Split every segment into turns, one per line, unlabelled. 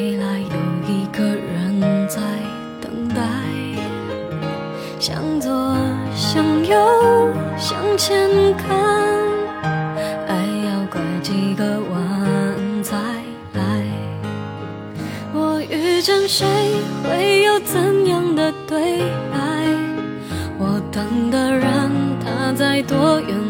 未来有一个人在等待。向左，向右，向前看，爱要拐几个弯才来。我遇见谁，会有怎样的对白？我等的人，他在多远？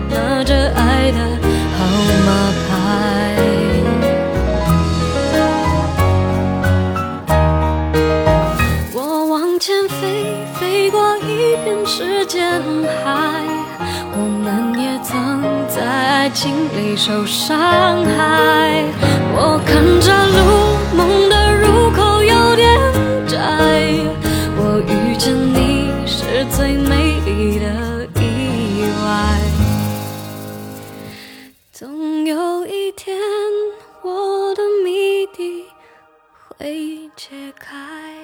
飞过一片时间海，我们也曾在爱情里受伤害。我看着路梦的入口有点窄，我遇见你是最美丽的意外。总有一天，我的谜底会解开。